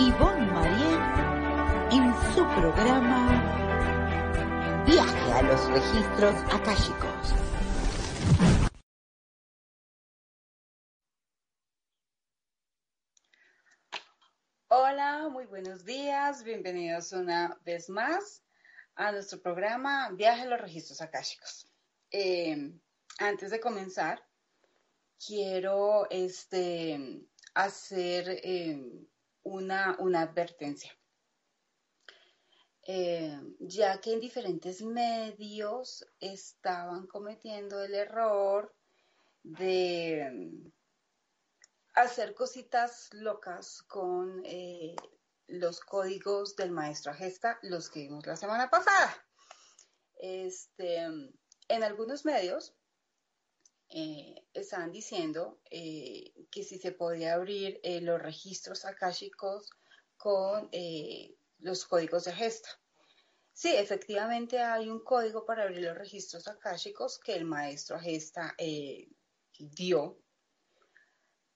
Ivonne Marien en su programa Viaje a los registros akáshicos. Hola, muy buenos días, bienvenidos una vez más a nuestro programa Viaje a los registros akáshicos. Eh, antes de comenzar, quiero este, hacer eh, una, una advertencia. Eh, ya que en diferentes medios estaban cometiendo el error de mm, hacer cositas locas con eh, los códigos del maestro Agesta, los que vimos la semana pasada. Este, en algunos medios eh, estaban diciendo que si se podía abrir los registros akáshicos con los códigos de gesta. Sí, efectivamente hay un código para abrir los registros akáshicos que el maestro gesta eh, dio,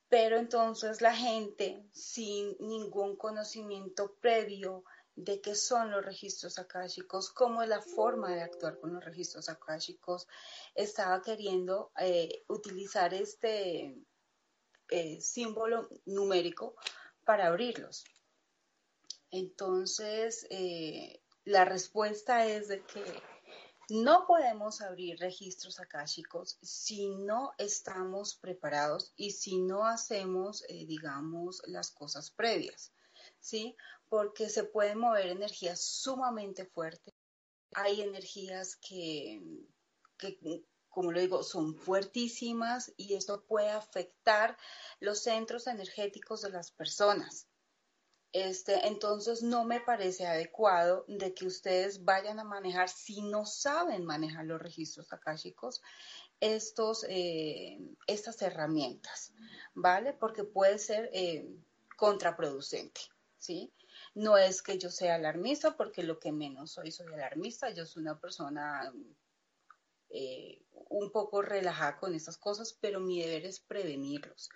pero entonces la gente sin ningún conocimiento previo de qué son los registros akáshicos, cómo es la forma de actuar con los registros akáshicos, estaba queriendo eh, utilizar este eh, símbolo numérico para abrirlos. Entonces, eh, la respuesta es de que no podemos abrir registros akáshicos si no estamos preparados y si no hacemos, digamos, las cosas previas, ¿sí? Porque se pueden mover energías sumamente fuertes. Hay energías que, como lo digo, son fuertísimas y esto puede afectar los centros energéticos de las personas. Este, entonces no me parece adecuado de que ustedes vayan a manejar, si no saben manejar los registros akáshicos, estos, eh, estas herramientas, ¿vale? Porque puede ser eh, contraproducente, ¿sí? No es que yo sea alarmista, porque lo que menos soy, soy alarmista, yo soy una persona eh, un poco relajada con estas cosas, pero mi deber es prevenirlos.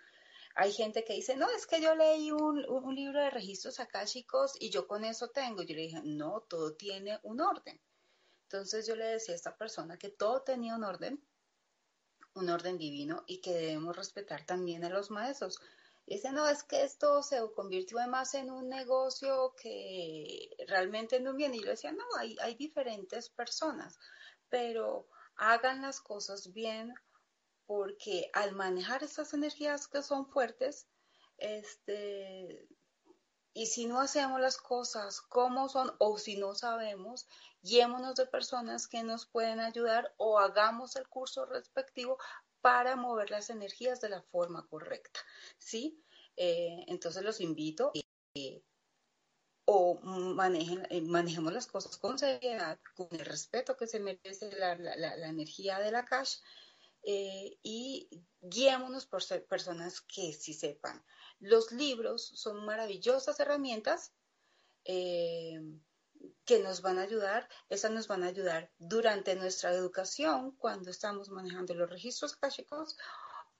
Hay gente que dice, no, es que yo leí un, libro de registros akáshicos y yo con eso tengo. Yo le dije, no, todo tiene un orden. Entonces yo le decía a esta persona que todo tenía un orden, un orden divino y que debemos respetar también a los maestros. Dice, no, es que esto se convirtió más en un negocio que realmente no viene. Y yo decía, no, hay, hay diferentes personas, pero hagan las cosas bien, porque al manejar esas energías que son fuertes, este, y si no hacemos las cosas como son o si no sabemos, guiémonos de personas que nos pueden ayudar o hagamos el curso respectivo para mover las energías de la forma correcta, ¿sí? Eh, entonces los invito eh, o manejen, eh, manejemos las cosas con seriedad, con el respeto que se merece la, la, energía de la cash eh, y guiémonos por personas que sí sepan. Los libros son maravillosas herramientas que nos van a ayudar, esas nos van a ayudar durante nuestra educación cuando estamos manejando los registros akashicos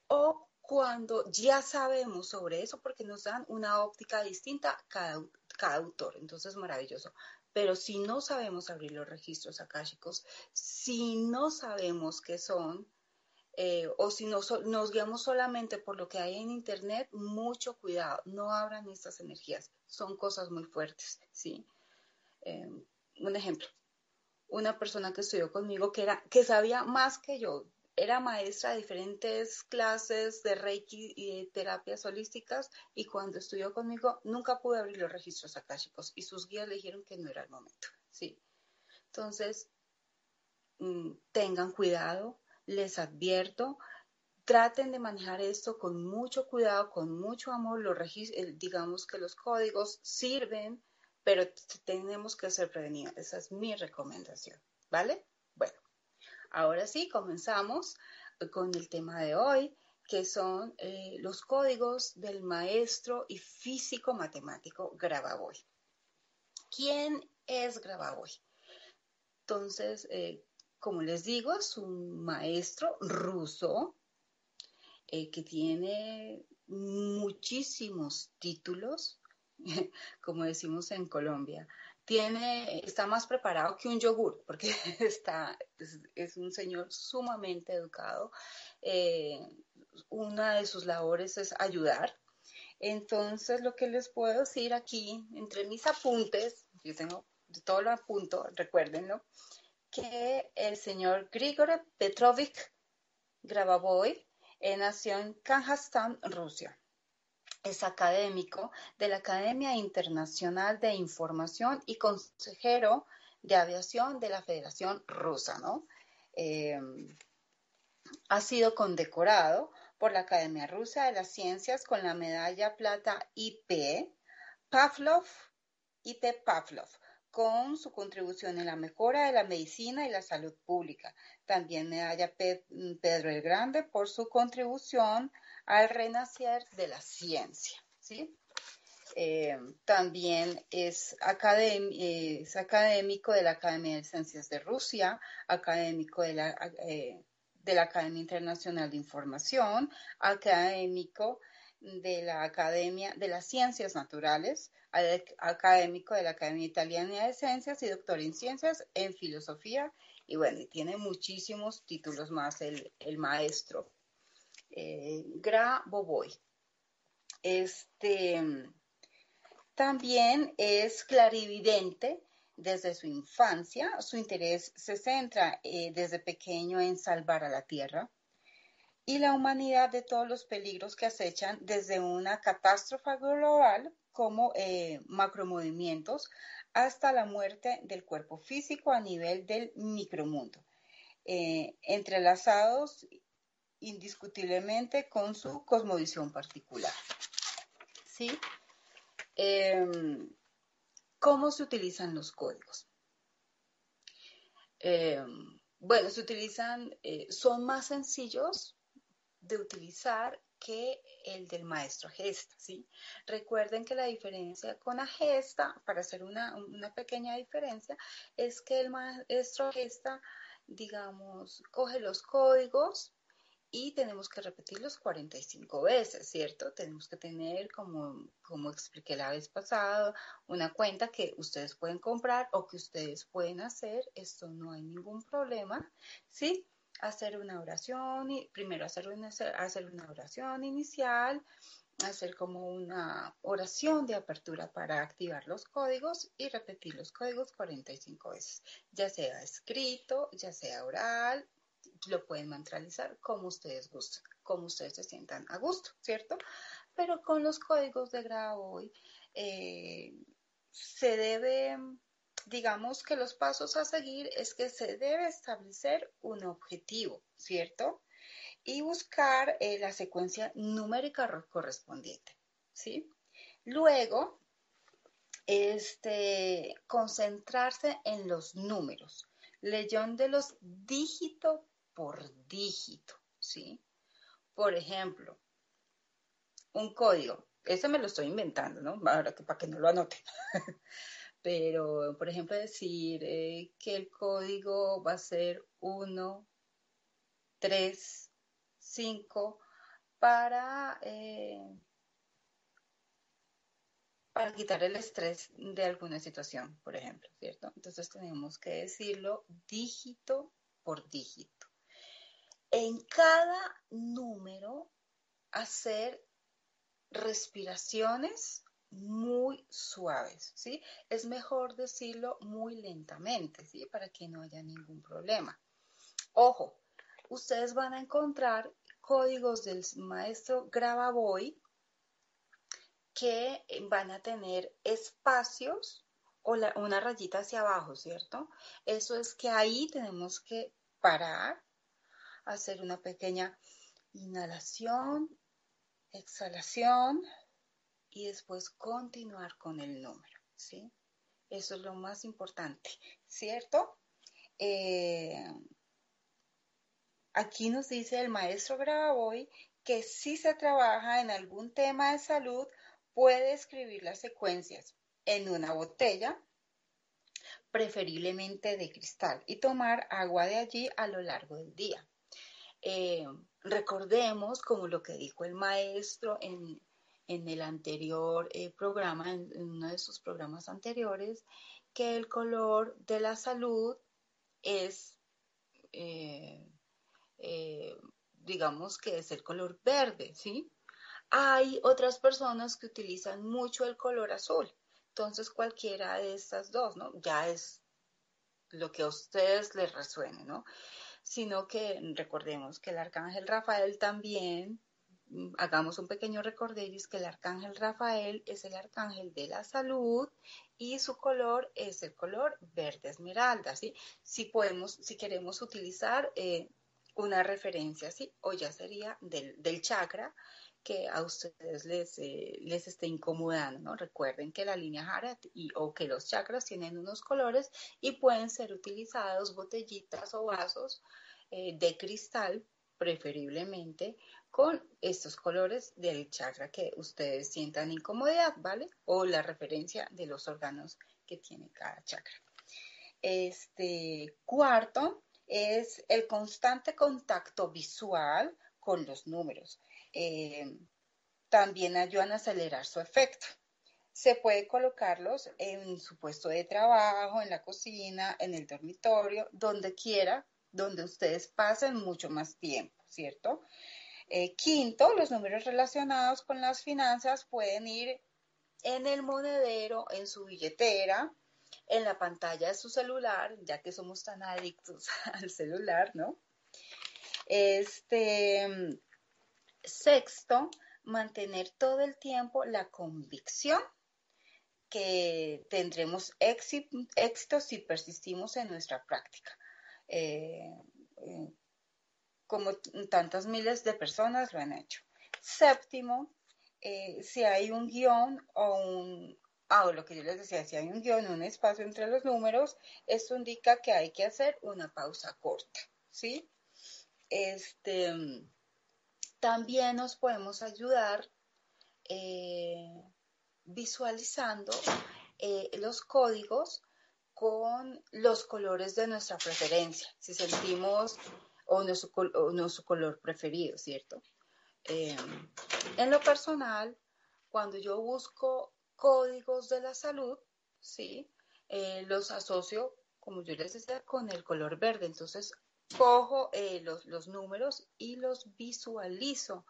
o cuando ya sabemos sobre eso porque nos dan una óptica distinta cada, cada autor. Entonces, maravilloso. Pero si no sabemos abrir los registros akáshicos, si no sabemos qué son, eh, o si nos guiamos solamente por lo que hay en Internet, mucho cuidado, no abran estas energías, son cosas muy fuertes, ¿sí? Eh, un ejemplo, una persona que estudió conmigo que, era, que sabía más que yo, era maestra de diferentes clases de Reiki y de terapias holísticas y cuando estudió conmigo nunca pude abrir los registros akáshicos y sus guías le dijeron que no era el momento, ¿sí? Entonces, mm, tengan cuidado, les advierto, traten de manejar esto con mucho cuidado, con mucho amor. Los digamos que los códigos sirven, pero tenemos que ser prevenidos. Esa es mi recomendación, ¿vale? Bueno, ahora sí, comenzamos con el tema de hoy, que son eh, los códigos del maestro y físico matemático Grabavoy. ¿Quién es Grabavoy? Entonces, eh, como les digo, es un maestro ruso eh, que tiene muchísimos títulos como decimos en Colombia, tiene, está más preparado que un yogur, porque está, es, un señor sumamente educado. Eh, una de sus labores es ayudar. Entonces, lo que les puedo decir aquí, entre mis apuntes, yo tengo todo lo apunto, recuérdenlo, que el señor Grigore Petrovich Grabavoy nació en Kazajstán, Rusia. Es académico de la Academia Internacional de Información y consejero de aviación de la Federación Rusa, ¿no? Eh, ha sido condecorado por la Academia Rusa de las Ciencias con la medalla plata IP Pavlov, IP Pavlov, con su contribución en la mejora de la medicina y la salud pública. También medalla Pedro el Grande por su contribución al renacer de la ciencia. ¿sí? Eh, también es, académico de la Academia de Ciencias de Rusia, académico de la, eh, de la Academia Internacional de Información, académico de la Academia de las Ciencias Naturales, académico de la Academia Italiana de Ciencias y doctor en Ciencias en Filosofía. Y bueno, tiene muchísimos títulos más el, maestro. Eh, Gra Boboy. Este, también es clarividente desde su infancia. Su interés se centra eh, desde pequeño en salvar a la Tierra y la humanidad de todos los peligros que acechan desde una catástrofe global como eh, macromovimientos hasta la muerte del cuerpo físico a nivel del micromundo, eh, entrelazados indiscutiblemente con su cosmovisión particular. ¿Sí? Em, ¿Cómo se utilizan los códigos? Em, bueno, se utilizan, eh, son más sencillos de utilizar que el del maestro gesta, ¿sí? Recuerden que la diferencia con la gesta, para hacer una, una pequeña diferencia, es que el maestro gesta, digamos, coge los códigos y tenemos que repetirlos 45 veces, ¿cierto? Tenemos que tener, como, como expliqué la vez pasada, una cuenta que ustedes pueden comprar o que ustedes pueden hacer. Esto no hay ningún problema, ¿sí? hacer una oración, y primero hacer una, hacer una oración inicial, hacer como una oración de apertura para activar los códigos y repetir los códigos 45 veces, ya sea escrito, ya sea oral, lo pueden mantralizar como ustedes gusten, como ustedes se sientan a gusto, ¿cierto? Pero con los códigos de grabo eh, se debe digamos que los pasos a seguir es que se debe establecer un objetivo, ¿cierto? Y buscar eh, la secuencia numérica correspondiente, ¿sí? Luego, este, concentrarse en los números, de los dígito por dígito, ¿sí? Por ejemplo, un código, ese me lo estoy inventando, ¿no? Ahora que para que no lo anoten. pero por ejemplo decir eh, que el código va a ser 1, 3, 5 para, eh, para quitar el estrés de alguna situación, por ejemplo, ¿cierto? Entonces tenemos que decirlo dígito por dígito. En cada número hacer respiraciones muy suaves, ¿sí? Es mejor decirlo muy lentamente, ¿sí? Para que no haya ningún problema. Ojo, ustedes van a encontrar códigos del maestro Grabavoy que van a tener espacios o una rayita hacia abajo, ¿cierto? Eso es que ahí tenemos que parar, hacer una pequeña inhalación, exhalación, y después continuar con el número, ¿sí? Eso es lo más importante, ¿cierto? Eh, aquí nos dice el maestro Gravoy que si se trabaja en algún tema de salud, puede escribir las secuencias en una botella, preferiblemente de cristal, y tomar agua de allí a lo largo del día. Eh, recordemos, como lo que dijo el maestro en, en el anterior eh, programa, en, uno de sus programas anteriores, que el color de la salud es, eh, digamos que es el color verde, ¿sí? Hay otras personas que utilizan mucho el color azul. Entonces, cualquiera de estas dos, ¿no? Ya es lo que a ustedes les resuene, ¿no? Sino que recordemos que el arcángel Rafael también, mm, hagamos un pequeño recorderis que el arcángel Rafael es el arcángel de la salud y su color es el color verde esmeralda, ¿sí? Si podemos, si queremos utilizar eh, una referencia, ¿sí? O ya sería del, del chakra, que a ustedes les, eh, les esté incomodando, ¿no? Recuerden que la línea Harat y, o que los chakras tienen unos colores y pueden ser utilizados botellitas o vasos eh, de cristal, preferiblemente, con estos colores del chakra que ustedes sientan incomodidad, ¿vale? O la referencia de los órganos que tiene cada chakra. Este cuarto es el constante contacto visual con los números. Eh, también ayudan a acelerar su efecto. Se puede colocarlos en su puesto de trabajo, en la cocina, en el dormitorio, donde quiera, donde ustedes pasen mucho más tiempo, ¿cierto? Eh, quinto, los números relacionados con las finanzas pueden ir en el monedero, en su billetera, en la pantalla de su celular, ya que somos tan adictos al celular, ¿no? Este, Sexto, mantener todo el tiempo la convicción que tendremos éxito, si persistimos en nuestra práctica. Eh, eh, como tantas miles de personas lo han hecho. Séptimo, eh, si hay un guion o un, ah, lo que yo les decía, si hay un guion, un espacio entre los números, esto indica que hay que hacer una pausa corta, ¿sí? Este, también nos podemos ayudar eh, visualizando eh, los códigos con los colores de nuestra preferencia, si sentimos o nuestro, color preferido, ¿cierto? Eh, en lo personal, cuando yo busco códigos de la salud, ¿sí? los asocio, como yo les decía, con el color verde. Entonces, cojo eh, los, números y los visualizo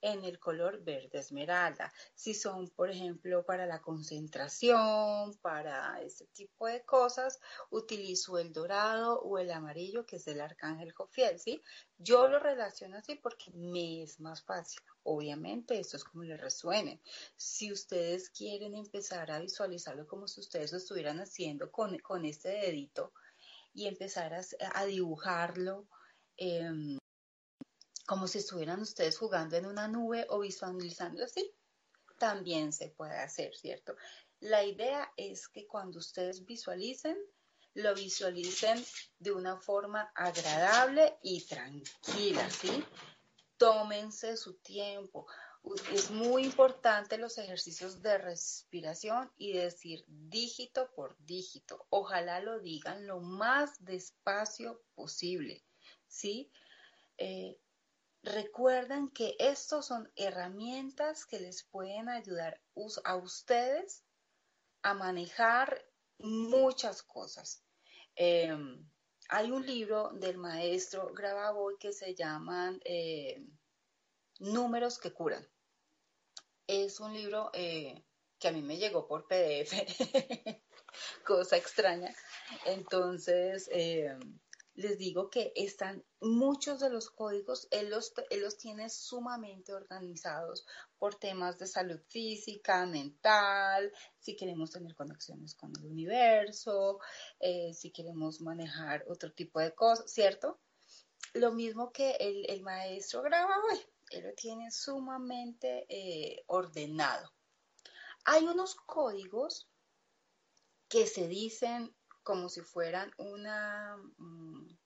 en el color verde esmeralda. Si son, por ejemplo, para la concentración, para ese tipo de cosas, utilizo el dorado o el amarillo, que es el arcángel Jofiel, ¿sí? Yo lo relaciono así porque me es más fácil. Obviamente, esto es como les resuene. Si ustedes quieren empezar a visualizarlo como si ustedes lo estuvieran haciendo con, con este dedito, y empezar a, dibujarlo em, como si estuvieran ustedes jugando en una nube o visualizando así. También se puede hacer, ¿cierto? La idea es que cuando ustedes visualicen, lo visualicen de una forma agradable y tranquila, ¿sí? Tómense su tiempo es muy importante los ejercicios de respiración y decir dígito por dígito. Ojalá lo digan lo más despacio posible, ¿sí? Eh, recuerden que estos son herramientas que les pueden ayudar a ustedes a manejar muchas cosas. Em, hay un libro del maestro Gravaboy que se llama eh, Números que curan. Es un libro eh, que a mí me llegó por PDF, cosa extraña. Entonces, eh, les digo que están muchos de los códigos, él los, los tiene sumamente organizados por temas de salud física, mental, si queremos tener conexiones con el universo, eh, si queremos manejar otro tipo de cosas, ¿cierto? Lo mismo que el, el maestro graba hoy él lo tiene sumamente eh, ordenado. Hay unos códigos que se dicen como si fueran una, mm,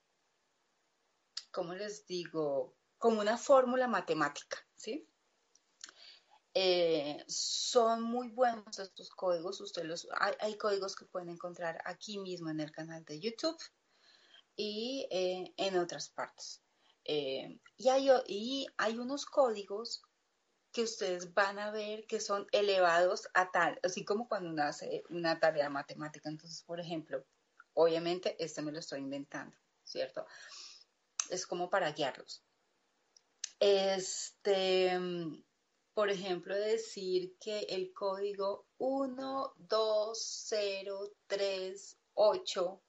¿cómo les digo? Como una fórmula matemática, ¿sí? Eh, son muy buenos estos códigos. Ustedes los, hay, códigos que pueden encontrar aquí mismo en el canal de YouTube y eh, en otras partes. Eh, y, hay, unos códigos que ustedes van a ver que son elevados a tal, así como cuando uno hace una tarea matemática. Entonces, por ejemplo, obviamente este me lo estoy inventando, ¿cierto? Es como para guiarlos. Este, por ejemplo, decir que el código 12038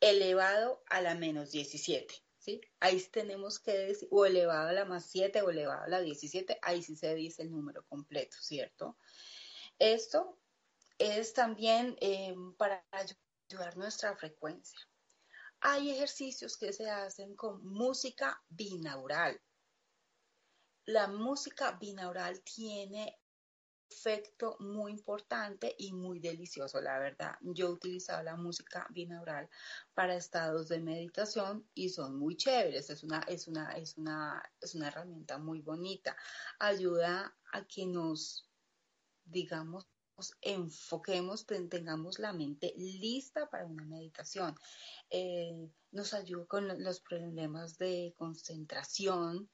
elevado a la menos 17. ¿Sí? Ahí tenemos que decir, o elevado a la más 7 o elevado a la 17, ahí sí se dice el número completo, ¿cierto? Esto es también eh, para ayudar nuestra frecuencia. Hay ejercicios que se hacen con música binaural. La música binaural tiene efecto muy importante y muy delicioso, la verdad. Yo he utilizado la música binaural para estados de meditación y son muy chéveres. Es una, es una, es una, es una herramienta muy bonita. Ayuda a que nos, digamos, enfoquemos, tengamos la mente lista para una meditación. Eh, nos ayuda con los problemas de concentración,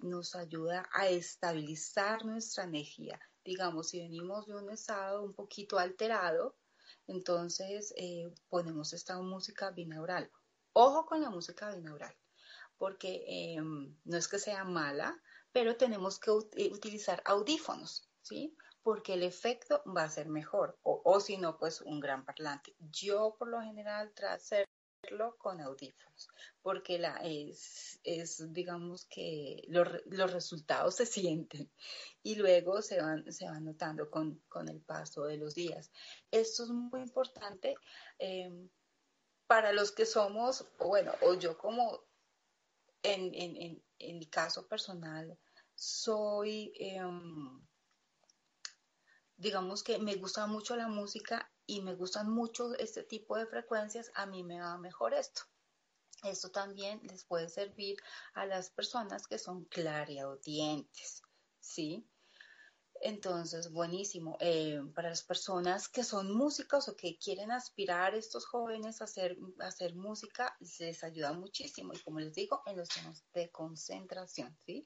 nos ayuda a estabilizar nuestra energía digamos, si venimos de un estado un poquito alterado, entonces eh, ponemos esta música binaural. Ojo con la música binaural, porque em, no es que sea mala, pero tenemos que eh, utilizar audífonos, ¿sí? Porque el efecto va a ser mejor, o, si no, pues un gran parlante. Yo por lo general trato de con audífonos, porque la, es, digamos que los, resultados se sienten y luego se van, se van notando con, con el paso de los días. Esto es muy importante em, para los que somos, bueno, o yo como en, en, en, en mi caso personal, soy, em, digamos que me gusta mucho la música y me gustan mucho este tipo de frecuencias, a mí me va mejor esto. Esto también les puede servir a las personas que son clariaudientes, ¿sí? Entonces, buenísimo. Eh, para las personas que son músicos o que quieren aspirar estos jóvenes a hacer, a hacer música, les ayuda muchísimo. Y como les digo, en los temas de concentración, ¿sí?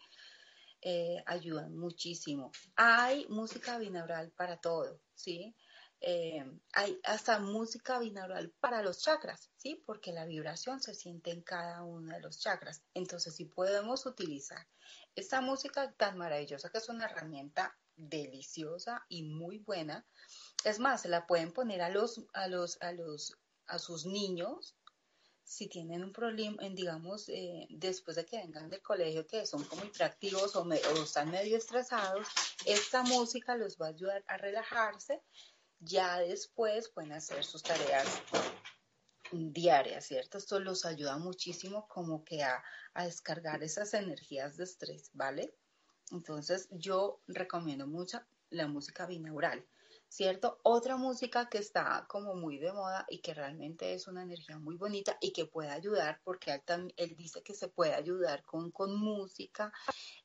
Eh, ayudan muchísimo. Hay música binaural para todo, ¿sí? Eh, hay hasta música binaural para los chakras, ¿sí? Porque la vibración se siente en cada uno de los chakras. Entonces, si podemos utilizar esta música tan maravillosa, que es una herramienta deliciosa y muy buena, es más, se la pueden poner a los, a los, a los, a sus niños si tienen un problema, digamos, eh, después de que vengan del colegio, que son como hiperactivos o, o, están medio estresados, esta música los va a ayudar a relajarse ya después pueden hacer sus tareas diarias, ¿cierto? Esto los ayuda muchísimo como que a, descargar esas energías de estrés, ¿vale? Entonces yo recomiendo mucho la música binaural, ¿cierto? Otra música que está como muy de moda y que realmente es una energía muy bonita y que puede ayudar, porque él, él dice que se puede ayudar con, con música,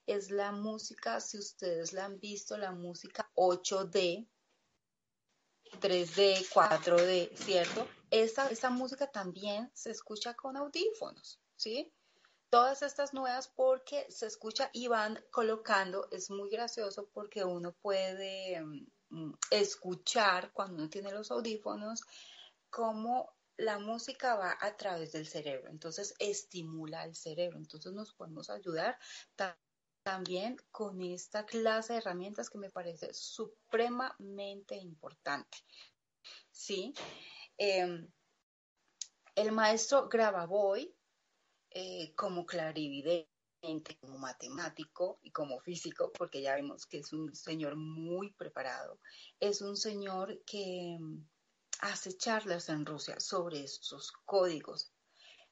es la música, si ustedes la han visto, la música 8D, 3D, 4D, ¿cierto? Esta, esta música también se escucha con audífonos, ¿sí? Todas estas nuevas porque se escucha y van colocando, es muy gracioso porque uno puede mm, escuchar cuando uno tiene los audífonos cómo la música va a través del cerebro, entonces estimula el cerebro, entonces nos podemos ayudar también con esta clase de herramientas que me parece supremamente importante. ¿Sí? Em, el maestro Grabavoy, eh, como clarividente, como matemático y como físico, porque ya vemos que es un señor muy preparado, es un señor que em, hace charlas en Rusia sobre estos códigos.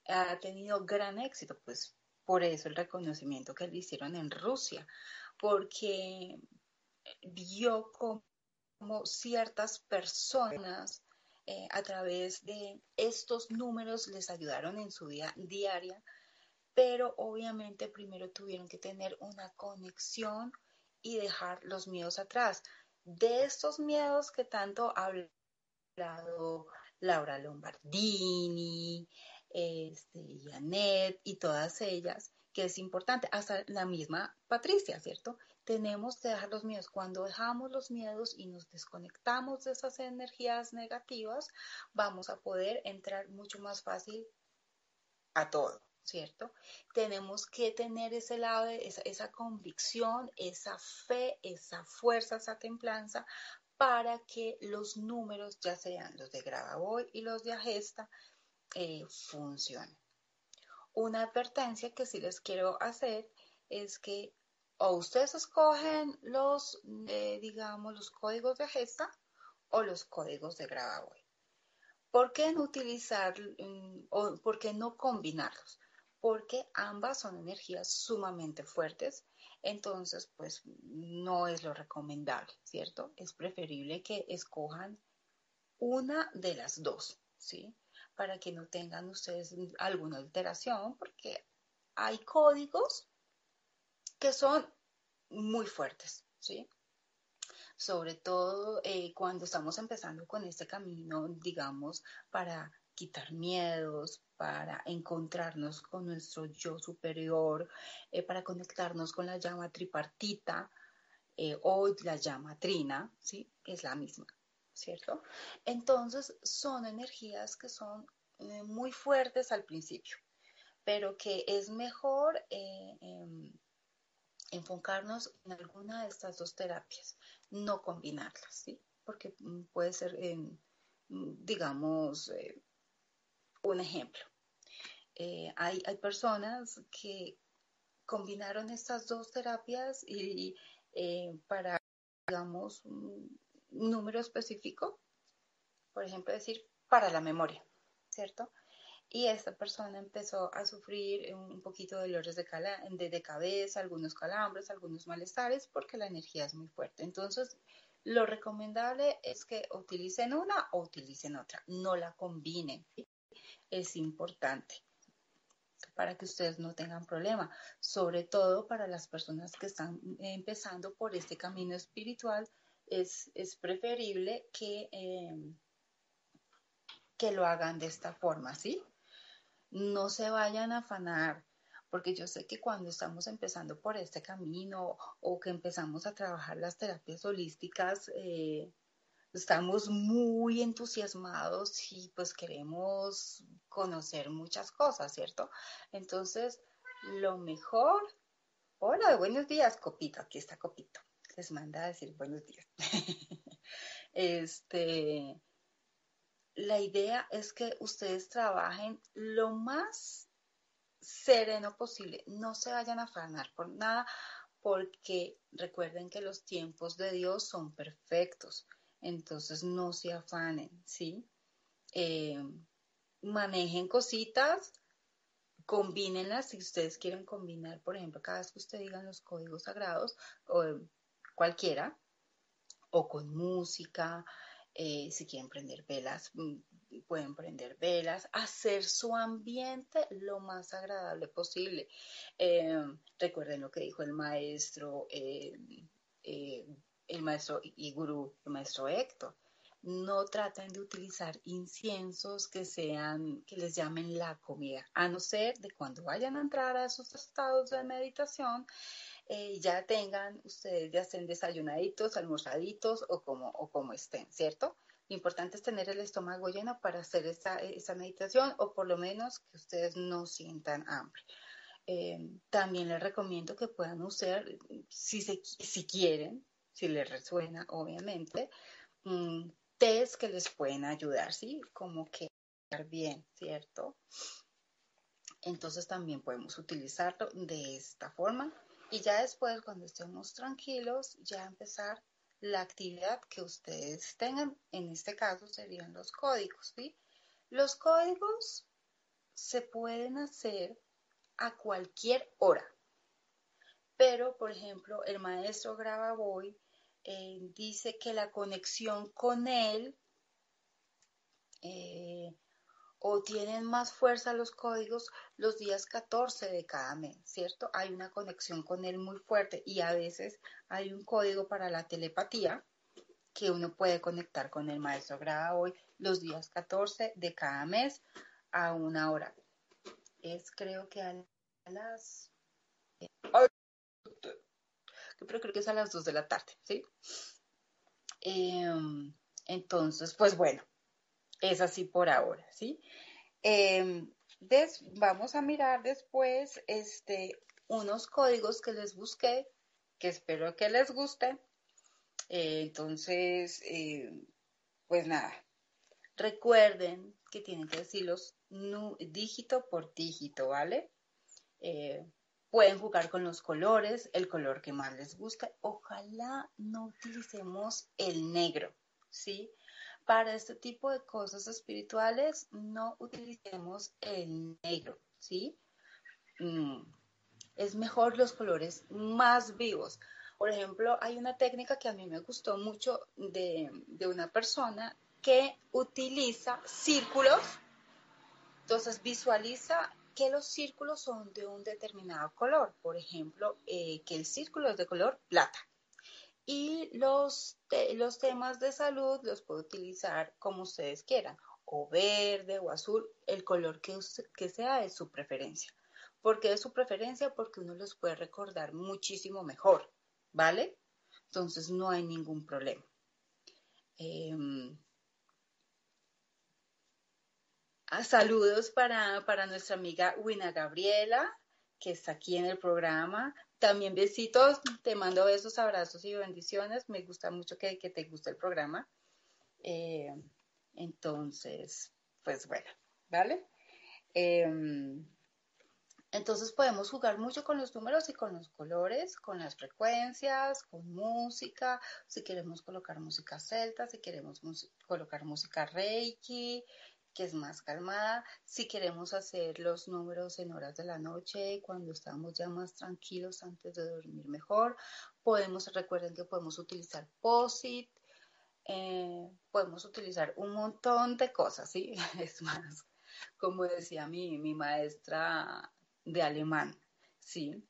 Ha tenido gran éxito, pues por eso el reconocimiento que le hicieron en Rusia, porque vio como ciertas personas eh, a través de estos números les ayudaron en su vida diaria, pero obviamente primero tuvieron que tener una conexión y dejar los miedos atrás. De estos miedos que tanto ha hablado Laura Lombardini, este, Janet y todas ellas, que es importante, hasta la misma Patricia, ¿cierto? tenemos que dejar los miedos. Cuando dejamos los miedos y nos desconectamos de esas energías negativas, vamos a poder entrar mucho más fácil a todo. ¿cierto? Tenemos que tener ese lado, esa, esa, convicción, esa fe, esa fuerza, esa templanza para que los números, ya sean los de Gravaboy y los de Agesta, eh, funcionen. Una advertencia que sí les quiero hacer es que o ustedes escogen los, eh, digamos, los códigos de Agesta o los códigos de Gravaboy. ¿Por qué no utilizar mm, o por qué no combinarlos? porque ambas son energías sumamente fuertes, entonces pues no es lo recomendable, ¿cierto? Es preferible que escojan una de las dos, ¿sí? Para que no tengan ustedes alguna alteración, porque hay códigos que son muy fuertes, ¿sí? Sobre todo eh, cuando estamos empezando con este camino, digamos, para quitar miedos, para encontrarnos con nuestro yo superior, eh, para conectarnos con la llama tripartita eh, o la llama trina, ¿sí? Es la misma, ¿cierto? Entonces son energías que son eh, muy fuertes al principio, pero que es mejor em, enfocarnos en alguna de estas dos terapias, no combinarlas, ¿sí? Porque mm, puede ser, em, digamos, un ejemplo. Eh, hay, personas que combinaron estas dos terapias y eh, para, digamos, un número específico, por ejemplo, decir, para la memoria, ¿cierto? Y esta persona empezó a sufrir un poquito de dolores de, de, cabeza, algunos calambres, algunos malestares, porque la energía es muy fuerte. Entonces, lo recomendable es que utilicen una o utilicen otra, no la combinen es importante para que ustedes no tengan problema, sobre todo para las personas que están empezando por este camino espiritual, es, preferible que, em, que lo hagan de esta forma, ¿sí? No se vayan a afanar, porque yo sé que cuando estamos empezando por este camino o que empezamos a trabajar las terapias holísticas, eh, estamos muy entusiasmados y pues queremos conocer muchas cosas, ¿cierto? Entonces, lo mejor, hola, buenos días, Copito, aquí está Copito, les manda a decir buenos días. este, la idea es que ustedes trabajen lo más sereno posible, no se vayan a afanar por nada, porque recuerden que los tiempos de Dios son perfectos entonces no se afanen, ¿sí? Eh, manejen cositas, combínenlas si ustedes quieren combinar, por ejemplo, cada vez que ustedes digan los códigos sagrados, o cualquiera, o con música, eh, si quieren prender velas, mm, pueden prender velas, hacer su ambiente lo más agradable posible. Eh, recuerden lo que dijo el maestro el maestro y gurú, el maestro Héctor. No traten de utilizar inciensos que sean, que les llamen la comida, a no ser de cuando vayan a entrar a esos estados de meditación, eh, ya tengan ustedes, ya estén desayunaditos, almorzaditos o como, o como estén, ¿cierto? Lo importante es tener el estómago lleno para hacer esa meditación o por lo menos que ustedes no sientan hambre. Eh, también les recomiendo que puedan usar, si, se, si quieren, si les resuena, obviamente, mm, test que les pueden ayudar, ¿sí? Como que bien, ¿cierto? Entonces también podemos utilizarlo de esta forma y ya después cuando estemos tranquilos ya empezar la actividad que ustedes tengan. En este caso serían los códigos, ¿sí? Los códigos se pueden hacer a cualquier hora. Pero, por ejemplo, el maestro graba voy eh, dice que la conexión con él eh, o tienen más fuerza los códigos los días 14 de cada mes, ¿cierto? Hay una conexión con él muy fuerte y a veces hay un código para la telepatía que uno puede conectar con el maestro graba hoy los días 14 de cada mes a una hora. Es creo que a las pero creo que es a las 2 de la tarde, ¿sí? Em, entonces, pues bueno, es así por ahora, ¿sí? Em, vamos a mirar después este, unos códigos que les busqué, que espero que les guste. Eh, entonces, eh, pues nada, recuerden que tienen que decirlos dígito por dígito, ¿vale? Eh, pueden jugar con los colores, el color que más les guste. Ojalá no utilicemos el negro, ¿sí? Para este tipo de cosas espirituales no utilicemos el negro, ¿sí? Mm, es mejor los colores más vivos. Por ejemplo, hay una técnica que a mí me gustó mucho de, una persona que utiliza círculos. Entonces visualiza que los círculos son de un determinado color. Por ejemplo, eh, que el círculo es de color plata. Y los, los temas de salud los puede utilizar como ustedes quieran, o verde o azul, el color que, que sea es su preferencia. ¿Por qué es su preferencia? Porque uno los puede recordar muchísimo mejor, ¿vale? Entonces no hay ningún problema. Em, Ah, saludos para, nuestra amiga Wina Gabriela, que está aquí en el programa. También besitos, te mando besos, abrazos y bendiciones. Me gusta mucho que, te guste el programa. Eh, entonces, pues bueno, ¿vale? Em, entonces podemos jugar mucho con los números y con los colores, con las frecuencias, con música, si queremos colocar música celta, si queremos colocar música reiki, que es más calmada. Si queremos hacer los números en horas de la noche, cuando estamos ya más tranquilos antes de dormir mejor, podemos, recuerden que podemos utilizar POSIT, eh, podemos utilizar un montón de cosas, ¿sí? Es más, como decía mi, mi maestra de alemán, ¿sí?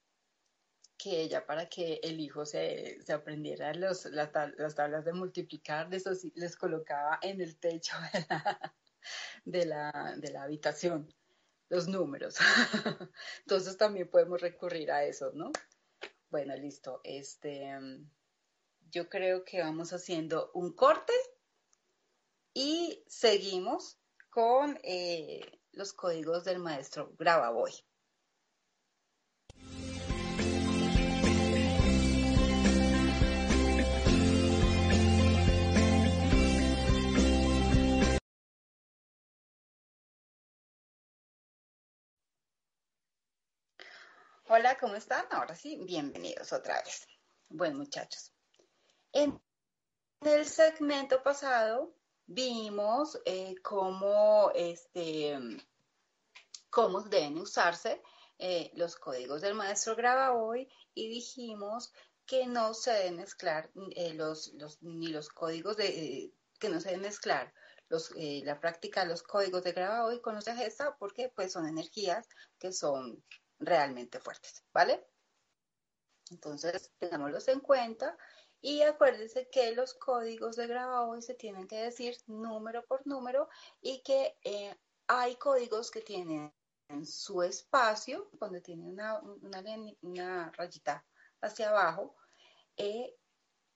que ella para que el hijo se, se aprendiera los, las, tablas de multiplicar, les, colocaba en el techo de la, de la habitación, los números. Entonces también podemos recurrir a eso, ¿no? Bueno, listo. Este, yo creo que vamos haciendo un corte y seguimos con eh, los códigos del maestro Gravaboy. Hola, ¿cómo están? Ahora sí, bienvenidos otra vez. Bueno, muchachos, en el segmento pasado vimos eh, cómo, este, cómo deben usarse eh, los códigos del maestro Graba hoy y dijimos que no se deben mezclar eh, los, ni los códigos de, que no se deben mezclar los, la práctica de los códigos de Graba hoy con los de gesta porque pues son energías que son realmente fuertes, ¿vale? Entonces, tengámoslos en cuenta y acuérdense que los códigos de grabado se tienen que decir número por número y que eh, hay códigos que tienen su espacio, donde tiene una, una, rayita hacia abajo, eh,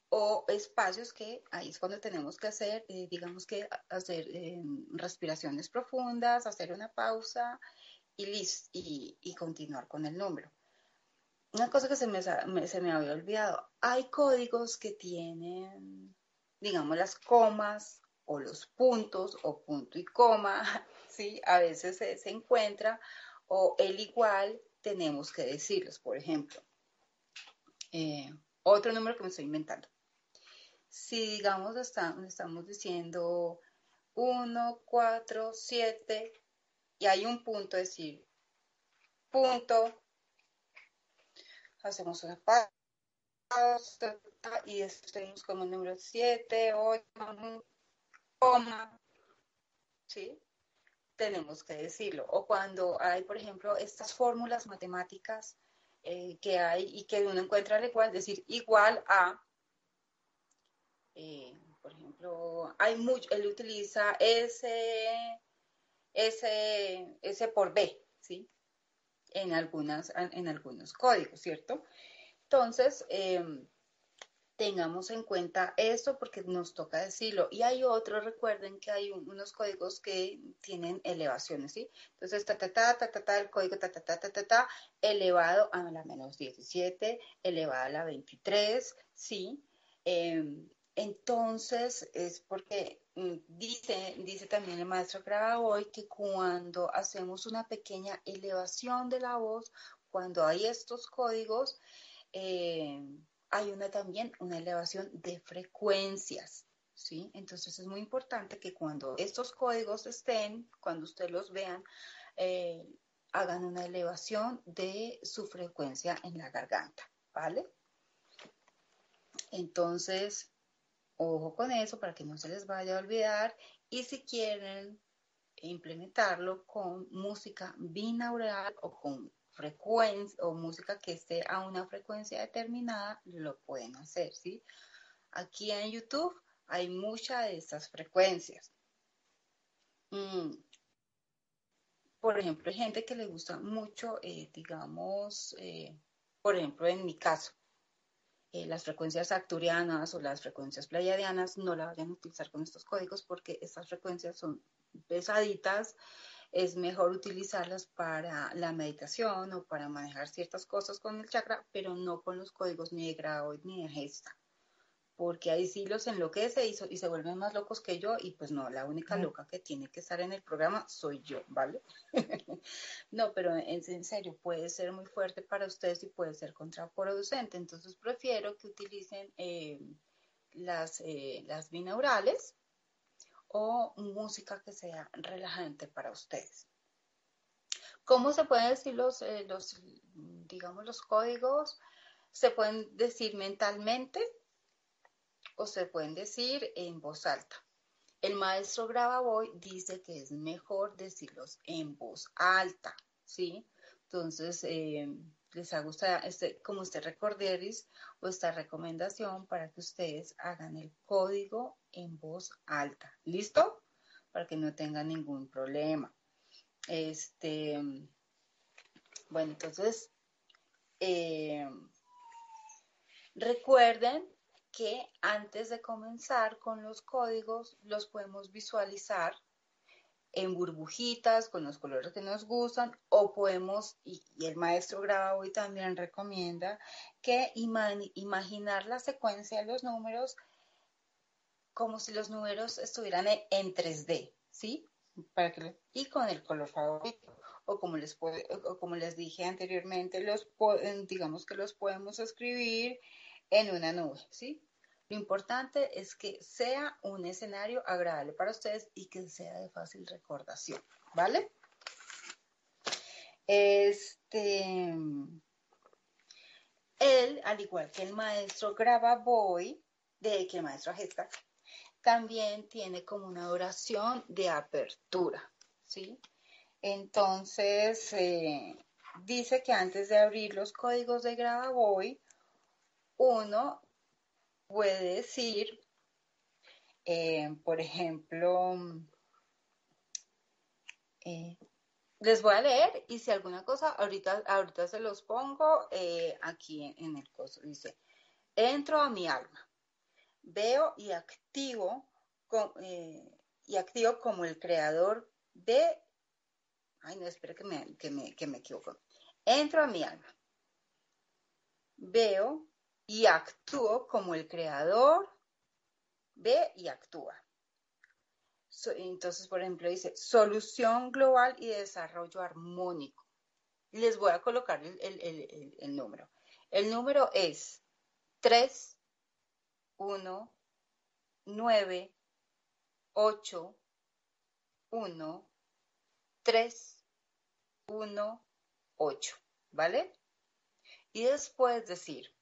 o espacios que ahí es cuando tenemos que hacer, eh, digamos que hacer respiraciones profundas, hacer una pausa y, y, continuar con el número. Una cosa que se me, se me había olvidado, hay códigos que tienen, digamos, las comas o los puntos o punto y coma, ¿sí? A veces se, se encuentra o el igual tenemos que decirlos, por ejemplo. Eh, otro número que me estoy inventando. Si digamos estamos diciendo 1, 4, 7, y hay un punto, decir, punto, hacemos una pausa y tenemos como número 7, 8, coma, ¿sí? Tenemos que decirlo. O cuando hay, por ejemplo, estas fórmulas matemáticas eh, que hay y que uno encuentra al igual, decir igual a, eh, por ejemplo, hay mucho, él utiliza ese ese, ese por B, ¿sí? En, algunas, en algunos códigos, ¿cierto? Entonces, em, tengamos en cuenta esto porque nos toca decirlo. Y hay otro, recuerden que hay unos códigos que tienen elevaciones, ¿sí? Entonces, ta, ta, ta, ta, ta, ta, el código ta, ta, ta, ta, ta, ta, elevado a la menos 17, elevado a la 23, ¿sí? Em, entonces, es porque mm, dice, dice también el maestro hoy que cuando hacemos una pequeña elevación de la voz, cuando hay estos códigos, eh, hay una también una elevación de frecuencias, ¿sí? Entonces es muy importante que cuando estos códigos estén, cuando ustedes los vean, eh, hagan una elevación de su frecuencia en la garganta, ¿vale? Entonces, ojo con eso para que no se les vaya a olvidar y si quieren implementarlo con música binaural o con frecuencia o música que esté a una frecuencia determinada, lo pueden hacer, ¿sí? Aquí en YouTube hay muchas de estas frecuencias. Mm. Por ejemplo, hay gente que le gusta mucho, eh, digamos, eh, por ejemplo, en mi caso, eh, las frecuencias acturianas o las frecuencias pleiadianas no la vayan a utilizar con estos códigos porque estas frecuencias son pesaditas. Es mejor utilizarlas para la meditación o para manejar ciertas cosas con el chakra, pero no con los códigos ni de grado ni de gesta, porque ahí sí los enloquece y, y se vuelven más locos que yo y pues no, la única loca que tiene que estar en el programa soy yo, ¿vale? no, pero en, en, serio puede ser muy fuerte para ustedes y puede ser contraproducente, entonces prefiero que utilicen eh, las, eh, las binaurales o música que sea relajante para ustedes. ¿Cómo se pueden decir los, eh, los, digamos, los códigos? Se pueden decir mentalmente o se pueden decir en voz alta. El maestro Grabavoy dice que es mejor decirlos en voz alta, ¿sí? Entonces, eh, les hago este, como este recorderis o esta recomendación para que ustedes hagan el código en voz alta. ¿Listo? Para que no tengan ningún problema. Este, bueno, entonces, eh, recuerden que antes de comenzar con los códigos, los podemos visualizar en burbujitas con los colores que nos gustan o podemos, y, el maestro graba hoy también recomienda, que imaginar la secuencia de los números como si los números estuvieran en, 3D, ¿sí? Para que, y con el color favorito. O como les, puede, o como les dije anteriormente, los, digamos que los podemos escribir en una nube, ¿sí? Lo importante es que sea un escenario agradable para ustedes y que sea de fácil recordación, ¿vale? Este, él, al igual que el maestro Graba Boy, de que el maestro Gesta, también tiene como una oración de apertura, ¿sí? Entonces, eh, dice que antes de abrir los códigos de Boy, uno puede decir, eh, por ejemplo, eh, les voy a leer y si alguna cosa, ahorita, ahorita se los pongo eh, aquí en, el coso. Dice, entro a mi alma, veo y activo, y activo como el creador de... Ay, no, espera que me, que me, que me equivoco. Entro a mi alma, veo y actúo como el creador ve y actúa. entonces, por ejemplo, dice solución global y desarrollo armónico. Les voy a colocar el, número. El número es 3, 1, 9, 8, 1, 3, 1, 8. ¿Vale? Y después decir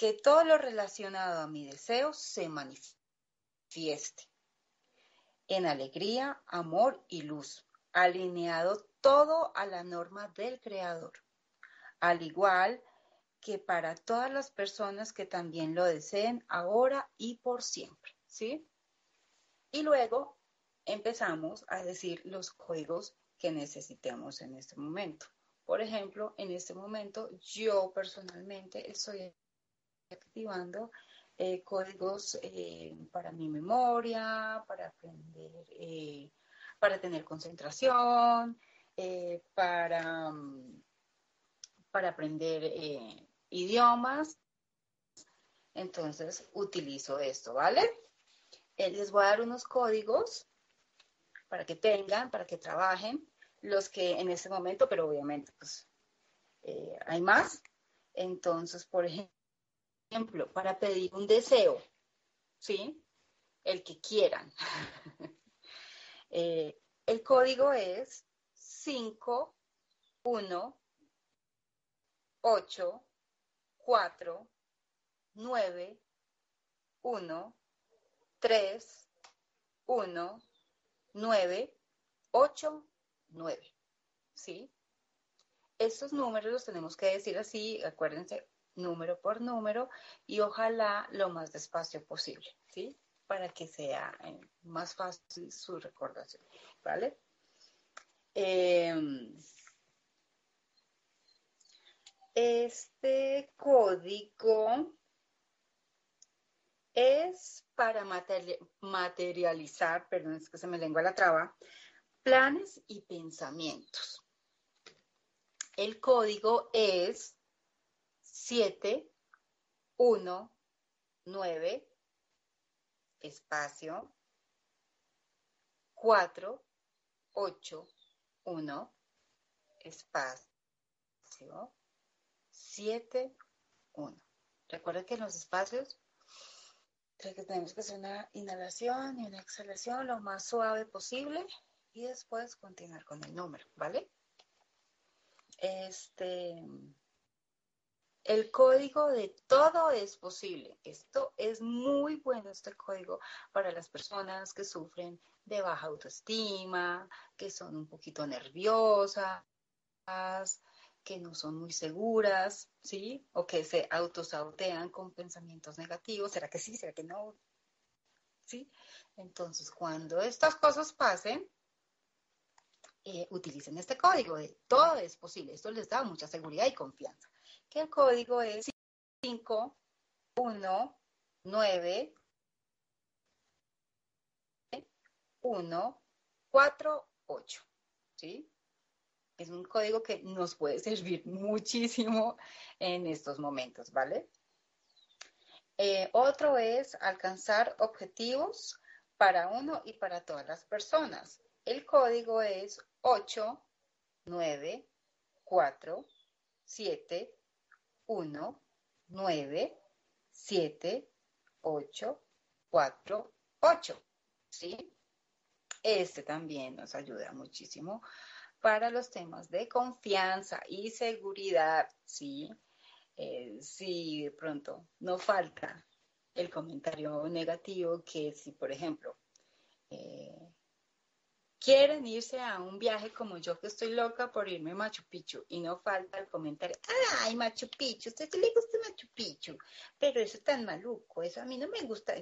que todo lo relacionado a mi deseo se manifieste en alegría, amor y luz, alineado todo a la norma del Creador, al igual que para todas las personas que también lo deseen ahora y por siempre, ¿sí? Y luego empezamos a decir los códigos que necesitemos en este momento. Por ejemplo, en este momento yo personalmente estoy activando eh, códigos eh, para mi memoria, para aprender, eh, para tener concentración, para, para aprender idiomas. Entonces utilizo esto, ¿vale? les voy a dar unos códigos para que tengan, para que trabajen, los que en este momento, pero obviamente pues hay más. Entonces, por ejemplo, ejemplo, para pedir un deseo, ¿sí? El que quieran. Eh, el código es 5, 1, 8, 4, 9, 1, 3, 1, 9, 8, 9. ¿Sí? Estos números los tenemos que decir así, acuérdense, número por número y ojalá lo más despacio posible, ¿sí? Para que sea eh, más fácil su recordación, ¿vale? Em, este código es para materializar, perdón, es que se me lengua la traba, planes y pensamientos. El código es 7, 1, 9, espacio, 4, 8, 1, espacio, 7, 1. Recuerden que en los espacios tenemos que hacer una inhalación y una exhalación lo más suave posible y después continuar con el número, ¿vale? Este, el código de todo es posible. Esto es muy bueno, este código, para las personas que sufren de baja autoestima, que son un poquito nerviosas, que no son muy seguras, ¿sí? O que se autosautean con pensamientos negativos. ¿Será que sí? ¿Será que no? ¿Sí? Entonces, cuando estas cosas pasen, eh, utilicen este código de todo es posible. Esto les da mucha seguridad y confianza que el código es 5, 1, 9, 1, 4, 8. ¿Sí? Es un código que nos puede servir muchísimo en estos momentos, ¿vale? Eh, otro es alcanzar objetivos para uno y para todas las personas. El código es 8, 9, 4, 7, 1, 9, 7, 8, 4, 8. ¿Sí? Este también nos ayuda muchísimo para los temas de confianza y seguridad, ¿sí? Eh, si de pronto no falta el comentario negativo, que si, por ejemplo, eh, quieren irse a un viaje como yo que estoy loca por irme a Machu Picchu y no falta el comentario, ay, Machu Picchu, a usted le gusta Machu Picchu, pero eso es tan maluco, eso a mí no me gusta.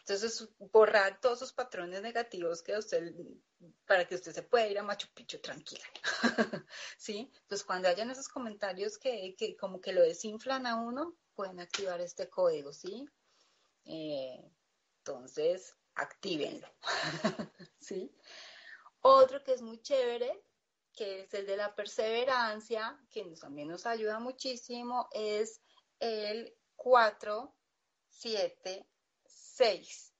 Entonces, borrar todos esos patrones negativos que usted, para que usted se pueda ir a Machu Picchu tranquila. ¿Sí? Entonces, cuando hayan esos comentarios que, que, como que lo desinflan a uno, pueden activar este código, ¿sí? Eh, entonces, actívenlo. ¿Sí? Otro que es muy chévere, que es el de la perseverancia, que también nos ayuda muchísimo, es el 4, 7, 6,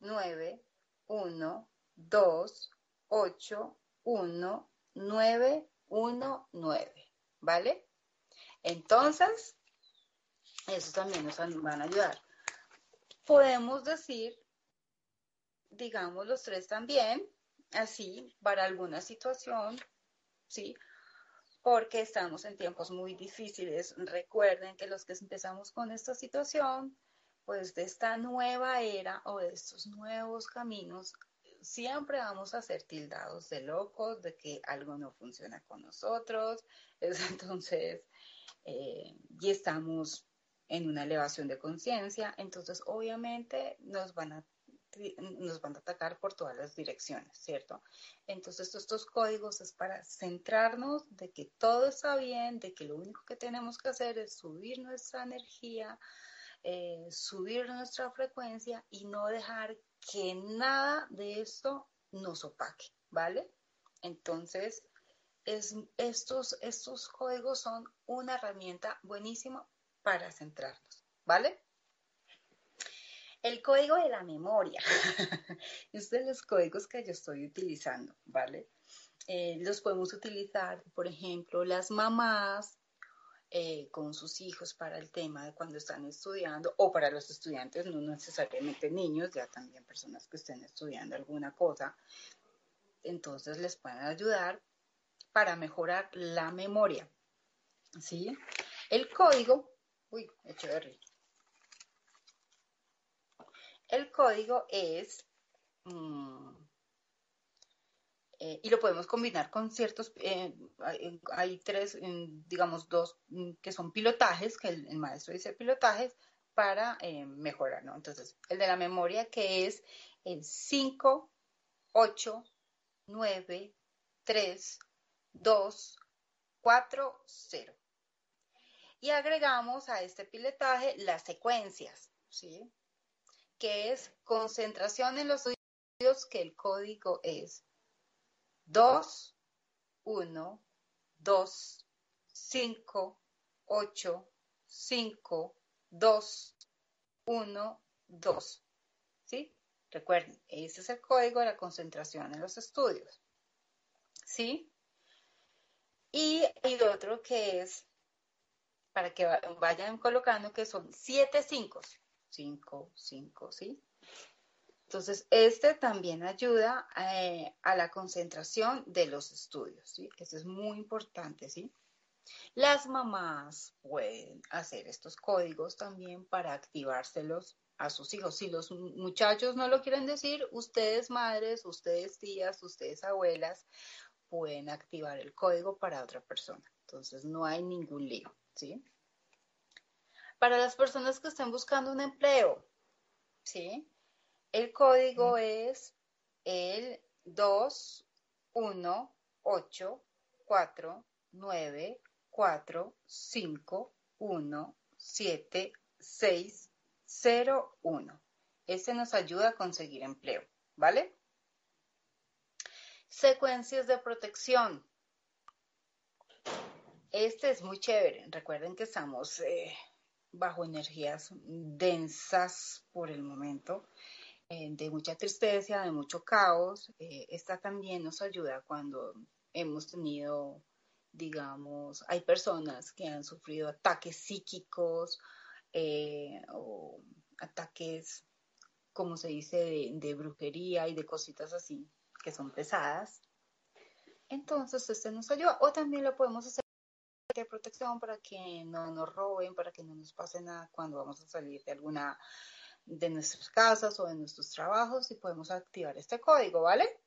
9, 1, 2, 8, 1, 9, 1, 9. ¿Vale? Entonces, eso también nos van a ayudar. Podemos decir, digamos los tres también, así para alguna situación, ¿sí? Porque estamos en tiempos muy difíciles. Recuerden que los que empezamos con esta situación, pues de esta nueva era o de estos nuevos caminos, siempre vamos a ser tildados de locos, de que algo no funciona con nosotros. Entonces, eh, y estamos en una elevación de conciencia, entonces obviamente nos van a nos van a atacar por todas las direcciones, ¿cierto? Entonces estos códigos es para centrarnos de que todo está bien, de que lo único que tenemos que hacer es subir nuestra energía, eh, subir nuestra frecuencia y no dejar que nada de esto nos opaque, ¿vale? Entonces, estos, estos códigos son una herramienta buenísima para centrarnos, ¿vale? El código de la memoria. es de los códigos que yo estoy utilizando, ¿vale? Eh, los podemos utilizar, por ejemplo, las mamás eh, con sus hijos para el tema de cuando están estudiando o para los estudiantes, no necesariamente niños, ya también personas que estén estudiando alguna cosa. Entonces les pueden ayudar para mejorar la memoria. ¿Sí? El código, uy, hecho de El código es mm, eh, y lo podemos combinar con ciertos, eh, hay, tres, digamos, dos mm, que son pilotajes, que el, maestro dice pilotajes, para eh, mejorar, ¿no? Entonces, el de la memoria que es el 5, 8, 9, 3, 2, 4, 0. Y agregamos a este pilotaje las secuencias, ¿sí? Que es concentración en los estudios que el código es 2, 1, 2, 5, 8, 5, 2, 1, 2. ¿Sí? Recuerden, ese es el código de la concentración en los estudios. ¿Sí? Y hay otro que es, para que vayan colocando, que son 7 5. 5, 5, ¿sí? Entonces, este también ayuda eh, a la concentración de los estudios, ¿sí? Eso es muy importante, ¿sí? Las mamás pueden hacer estos códigos también para activárselos a sus hijos. Si los muchachos no lo quieren decir, ustedes madres, ustedes tías, ustedes abuelas, pueden activar el código para otra persona. Entonces, no hay ningún lío, ¿sí? Para las personas que estén buscando un empleo, ¿sí? El código es el 2, 1, 8, 4, 9, 4, 5, 1, 7, 6, 0, 1. Ese nos ayuda a conseguir empleo, ¿vale? Secuencias de protección. Este es muy chévere. Recuerden que estamos eh, bajo energías densas por el momento. Eh, de mucha tristeza, de mucho caos. Eh, esta también nos ayuda cuando hemos tenido, digamos, hay personas que han sufrido ataques psíquicos eh, o ataques, como se dice, de, brujería y de cositas así que son pesadas. Entonces, este nos ayuda. O también lo podemos hacer de protección para que no nos roben, para que no nos pase nada cuando vamos a salir de alguna de nuestras casas o de nuestros trabajos y podemos activar este código, ¿vale?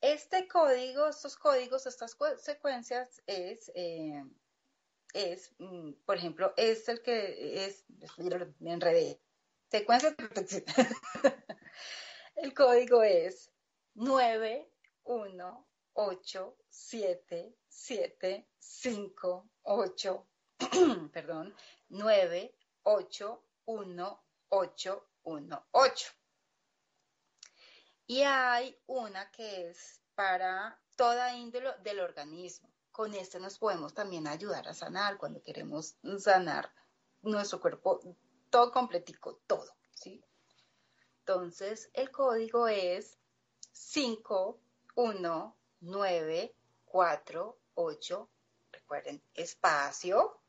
Este código, estos códigos, estas secuencias es, eh, es mm, por ejemplo, es el que es, me enredé, secuencia de protección. el código es 9, 1, 8, 7, 7, 5, 8, perdón, 9, 8, 1818. Y hay una que es para toda índole del organismo. Con este nos podemos también ayudar a sanar cuando queremos sanar nuestro cuerpo todo completico, todo, ¿sí? Entonces, el código es 5, 1, 9, 4, 8, recuerden, espacio,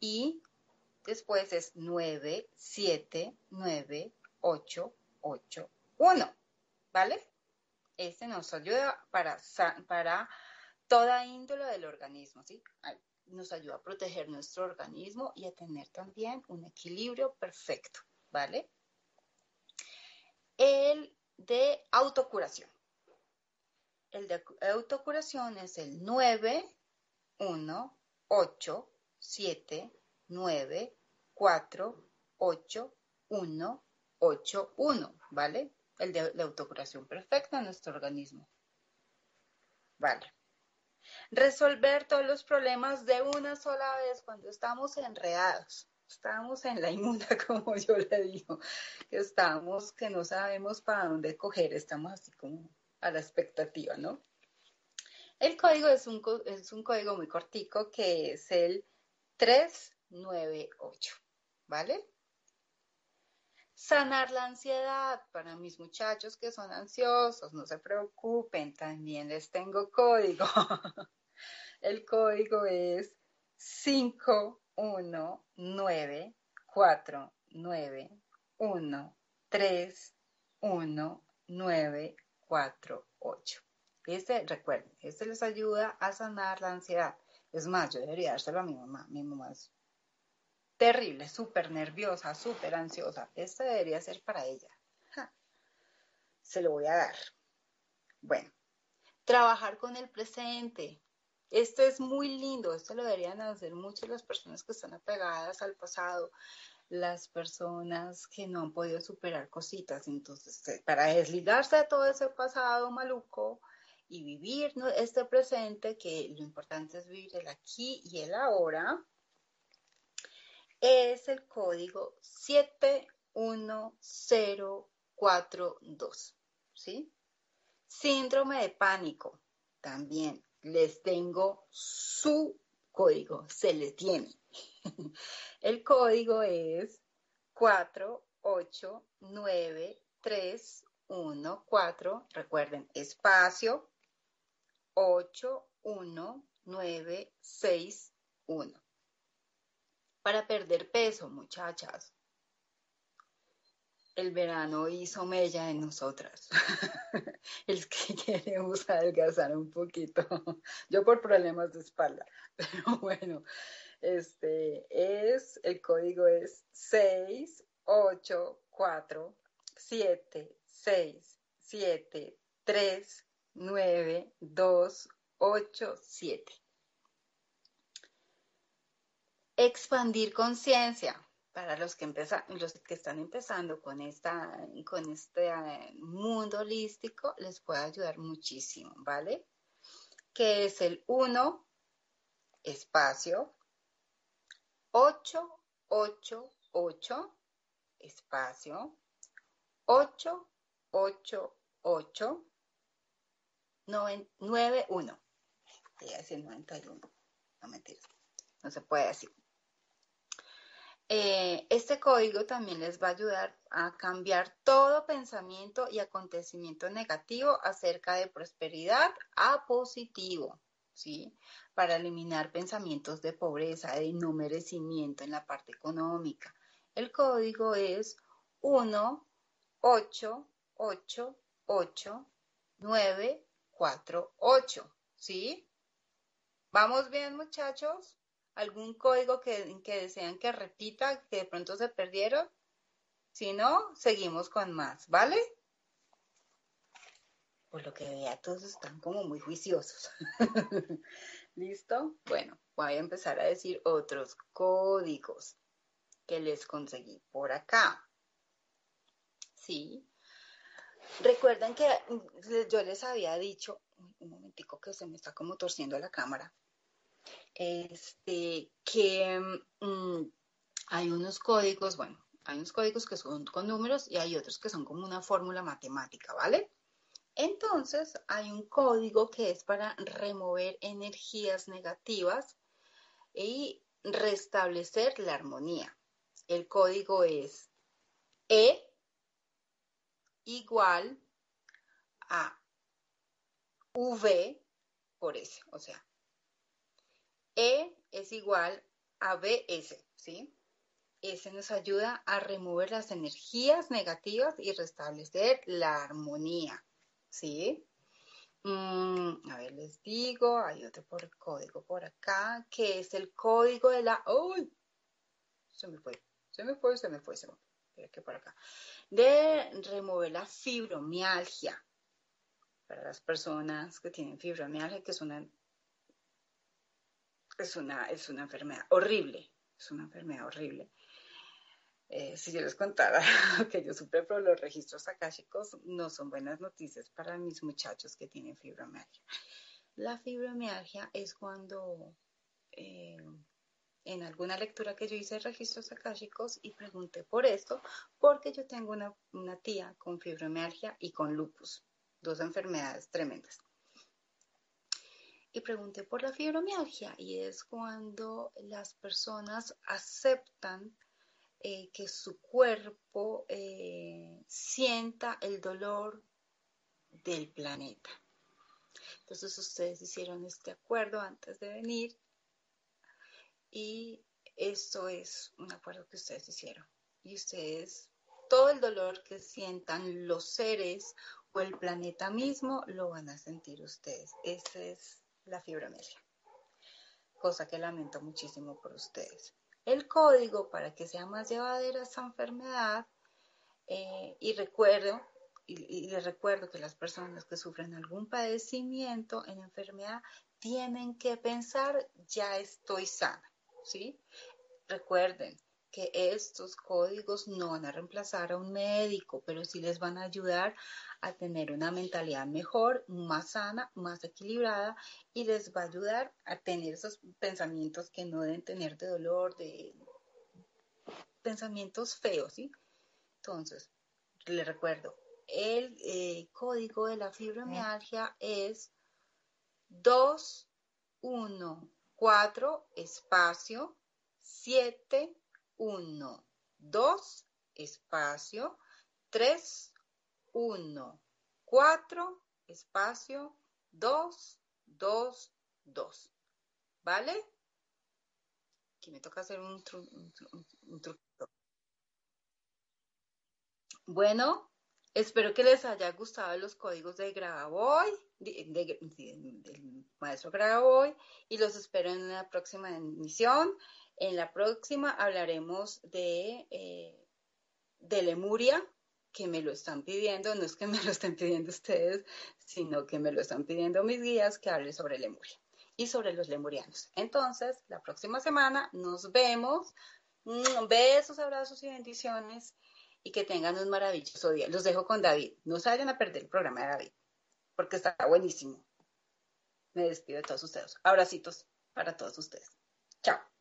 y Después es 9, 7, 9, 8, 8, 1. ¿Vale? Este nos ayuda para, para toda índole del organismo, ¿sí? Nos ayuda a proteger nuestro organismo y a tener también un equilibrio perfecto, ¿vale? El de autocuración. El de autocuración es el 9, 1, 8, 7, 9, 4, 8, 1, 81, ¿vale? El de la autocuración perfecta en nuestro organismo. Vale. Resolver todos los problemas de una sola vez cuando estamos enredados. Estamos en la inmunda, como yo le digo, que estamos, que no sabemos para dónde coger, estamos así como a la expectativa, ¿no? El código es un, es un código muy cortico que es el 398, ¿vale? Sanar la ansiedad para mis muchachos que son ansiosos, no se preocupen, también les tengo código. El código es 51949131948. Este, recuerden, este les ayuda a sanar la ansiedad. Es más, yo debería dárselo a mi mamá. Mi mamá es terrible, súper nerviosa, súper ansiosa. Este debería ser para ella. Se lo voy a dar. Bueno, trabajar con el presente. Esto es muy lindo, esto lo deberían hacer muchas las personas que están apegadas al pasado, las personas que no han podido superar cositas. Entonces, eh, para desligarse de todo ese pasado maluco y vivir este presente, que lo importante es vivir el aquí y el ahora, es el código 71042, ¿sí? Síndrome de pánico, también les tengo su código, se le tiene. El código es 489314, recuerden, espacio 81961 para perder peso, muchachas. El verano hizo mella en nosotras. es que queremos adelgazar un poquito. Yo por problemas de espalda. Pero bueno, este es, el código es 6, 8, 4, 7, 6, 7, 3, 9, 2, 8, 7. Expandir conciencia. Para los que, los que están empezando con, esta, con este eh, mundo holístico, les puede ayudar muchísimo, ¿vale? Que es el 1, espacio, 8, 8, 8, espacio, 8, 8, 8, 9, 1. Voy a decir 91. No mentiras. No se puede decir. Eh, este código también les va a ayudar a cambiar todo pensamiento y acontecimiento negativo acerca de prosperidad a positivo, ¿sí? Para eliminar pensamientos de pobreza, de no merecimiento en la parte económica. El código es 1 8 8 8 9 4 8, ¿sí? ¿Vamos bien, muchachos? algún código que, que desean que repita, que de pronto se perdieron. Si no, seguimos con más, ¿vale? Por lo que vea, todos están como muy juiciosos. ¿Listo? Bueno, voy a empezar a decir otros códigos que les conseguí por acá. ¿Sí? Recuerden que yo les había dicho, un momentico que se me está como torciendo la cámara, este, que mm, hay unos códigos, bueno, hay unos códigos que son con números y hay otros que son como una fórmula matemática, ¿vale? Entonces, hay un código que es para remover energías negativas y restablecer la armonía. El código es E igual a V por S, o sea, e es igual a BS, ¿sí? Ese nos ayuda a remover las energías negativas y restablecer la armonía, ¿sí? Mm, a ver, les digo, hay otro por código por acá, que es el código de la... ¡Uy! Se me fue, se me fue, se me fue, se me fue. que por acá. De remover la fibromialgia. Para las personas que tienen fibromialgia, que es una es una, es una enfermedad horrible, es una enfermedad horrible. Eh, si yo les contara que yo sufro por los registros akáshicos, no son buenas noticias para mis muchachos que tienen fibromialgia. La fibromialgia es cuando eh, en alguna lectura que yo hice registros akáshicos y pregunté por esto, porque yo tengo una, una tía con fibromialgia y con lupus, dos enfermedades tremendas y pregunté por la fibromialgia y es cuando las personas aceptan eh, que su cuerpo eh, sienta el dolor del planeta. Entonces ustedes hicieron este acuerdo antes de venir y esto es un acuerdo que ustedes hicieron. Y ustedes, todo el dolor que sientan los seres o el planeta mismo, lo van a sentir ustedes. Esa es la fibromialgia. Cosa que lamento muchísimo por ustedes el código para que sea más llevadera esta enfermedad. Eh, y recuerdo, y, les recuerdo que las personas que sufren algún padecimiento en enfermedad tienen que pensar, ya estoy sana, ¿sí? Recuerden, que estos códigos no van a reemplazar a un médico, pero sí les van a ayudar a tener una mentalidad mejor, más sana, más equilibrada y les va a ayudar a tener esos pensamientos que no deben tener de dolor, de pensamientos feos, ¿sí? Entonces, les recuerdo, el eh, código de la fibromialgia es 214 espacio 7 1, 2, espacio, 3, 1, 4, espacio, 2, 2, 2. ¿Vale? Aquí me toca hacer un, truquito. Bueno, espero que les haya gustado los códigos de Graboy, del maestro Graboy, y los espero en la próxima emisión. En la próxima hablaremos de, eh, de Lemuria, que me lo están pidiendo, no es que me lo estén pidiendo ustedes, sino que me lo están pidiendo mis guías que hable sobre Lemuria y sobre los lemurianos. Entonces, la próxima semana nos vemos. Mm, besos, abrazos y bendiciones y que tengan un maravilloso día. Los dejo con David. No vayan a perder el programa de David, porque está buenísimo. Me despido de todos ustedes. Abracitos para todos ustedes. Chao.